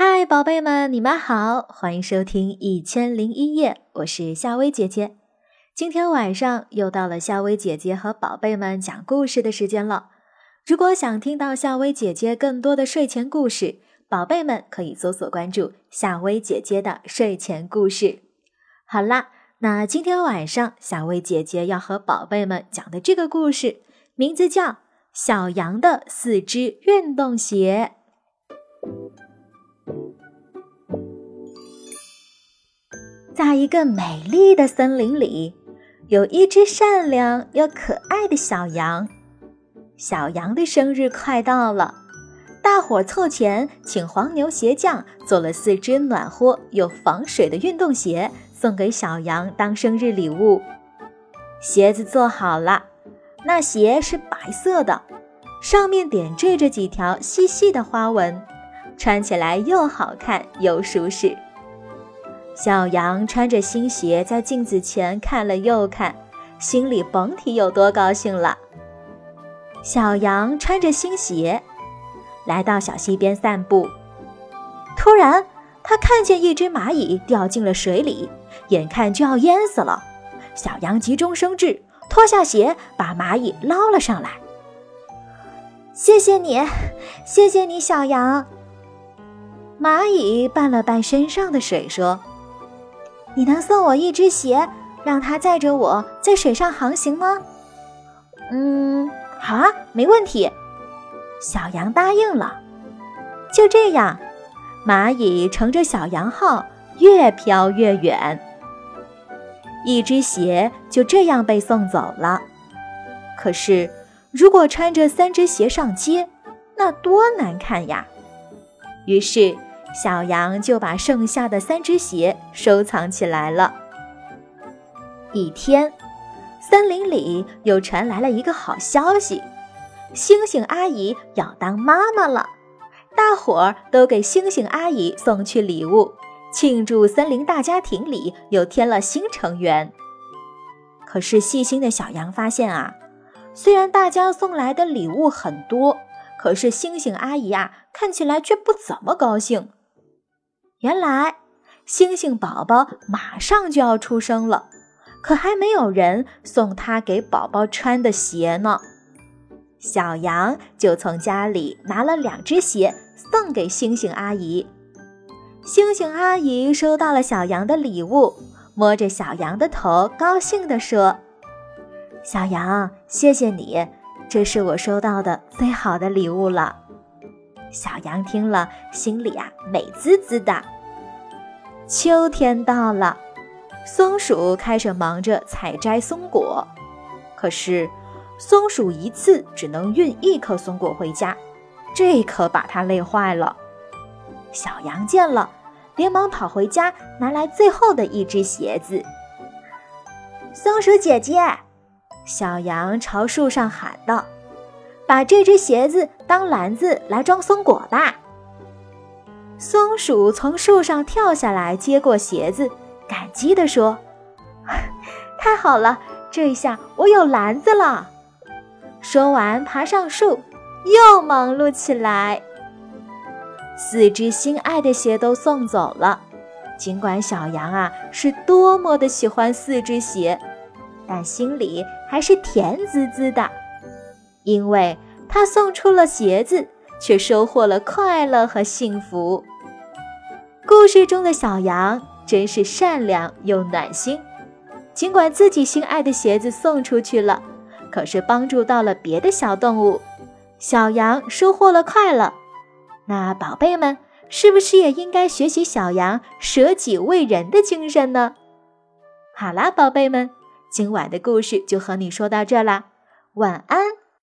嗨，宝贝们，你们好，欢迎收听《一千零一夜》，我是夏薇姐姐。今天晚上又到了夏薇姐姐和宝贝们讲故事的时间了。如果想听到夏薇姐姐更多的睡前故事，宝贝们可以搜索关注夏薇姐姐的睡前故事。好啦，那今天晚上夏薇姐姐要和宝贝们讲的这个故事，名字叫《小羊的四只运动鞋》。在一个美丽的森林里，有一只善良又可爱的小羊。小羊的生日快到了，大伙凑钱请黄牛鞋匠做了四只暖和又防水的运动鞋，送给小羊当生日礼物。鞋子做好了，那鞋是白色的，上面点缀着几条细细的花纹，穿起来又好看又舒适。小羊穿着新鞋，在镜子前看了又看，心里甭提有多高兴了。小羊穿着新鞋，来到小溪边散步。突然，他看见一只蚂蚁掉进了水里，眼看就要淹死了。小羊急中生智，脱下鞋把蚂蚁捞了上来。谢谢你，谢谢你，小羊。蚂蚁拌了拌身上的水，说。你能送我一只鞋，让它载着我在水上航行吗？嗯，好啊，没问题。小羊答应了。就这样，蚂蚁乘着小羊号越飘越远，一只鞋就这样被送走了。可是，如果穿着三只鞋上街，那多难看呀！于是。小羊就把剩下的三只鞋收藏起来了。一天，森林里又传来了一个好消息：星星阿姨要当妈妈了。大伙儿都给星星阿姨送去礼物，庆祝森林大家庭里又添了新成员。可是，细心的小羊发现啊，虽然大家送来的礼物很多，可是星星阿姨啊，看起来却不怎么高兴。原来，星星宝宝马上就要出生了，可还没有人送他给宝宝穿的鞋呢。小羊就从家里拿了两只鞋送给星星阿姨。星星阿姨收到了小羊的礼物，摸着小羊的头，高兴地说：“小羊，谢谢你，这是我收到的最好的礼物了。”小羊听了，心里啊美滋滋的。秋天到了，松鼠开始忙着采摘松果，可是松鼠一次只能运一颗松果回家，这可把它累坏了。小羊见了，连忙跑回家，拿来最后的一只鞋子。松鼠姐姐，小羊朝树上喊道。把这只鞋子当篮子来装松果吧。松鼠从树上跳下来，接过鞋子，感激地说：“ 太好了，这下我有篮子了。”说完，爬上树，又忙碌起来。四只心爱的鞋都送走了。尽管小羊啊是多么的喜欢四只鞋，但心里还是甜滋滋的。因为他送出了鞋子，却收获了快乐和幸福。故事中的小羊真是善良又暖心，尽管自己心爱的鞋子送出去了，可是帮助到了别的小动物，小羊收获了快乐。那宝贝们，是不是也应该学习小羊舍己为人的精神呢？好啦，宝贝们，今晚的故事就和你说到这啦，晚安。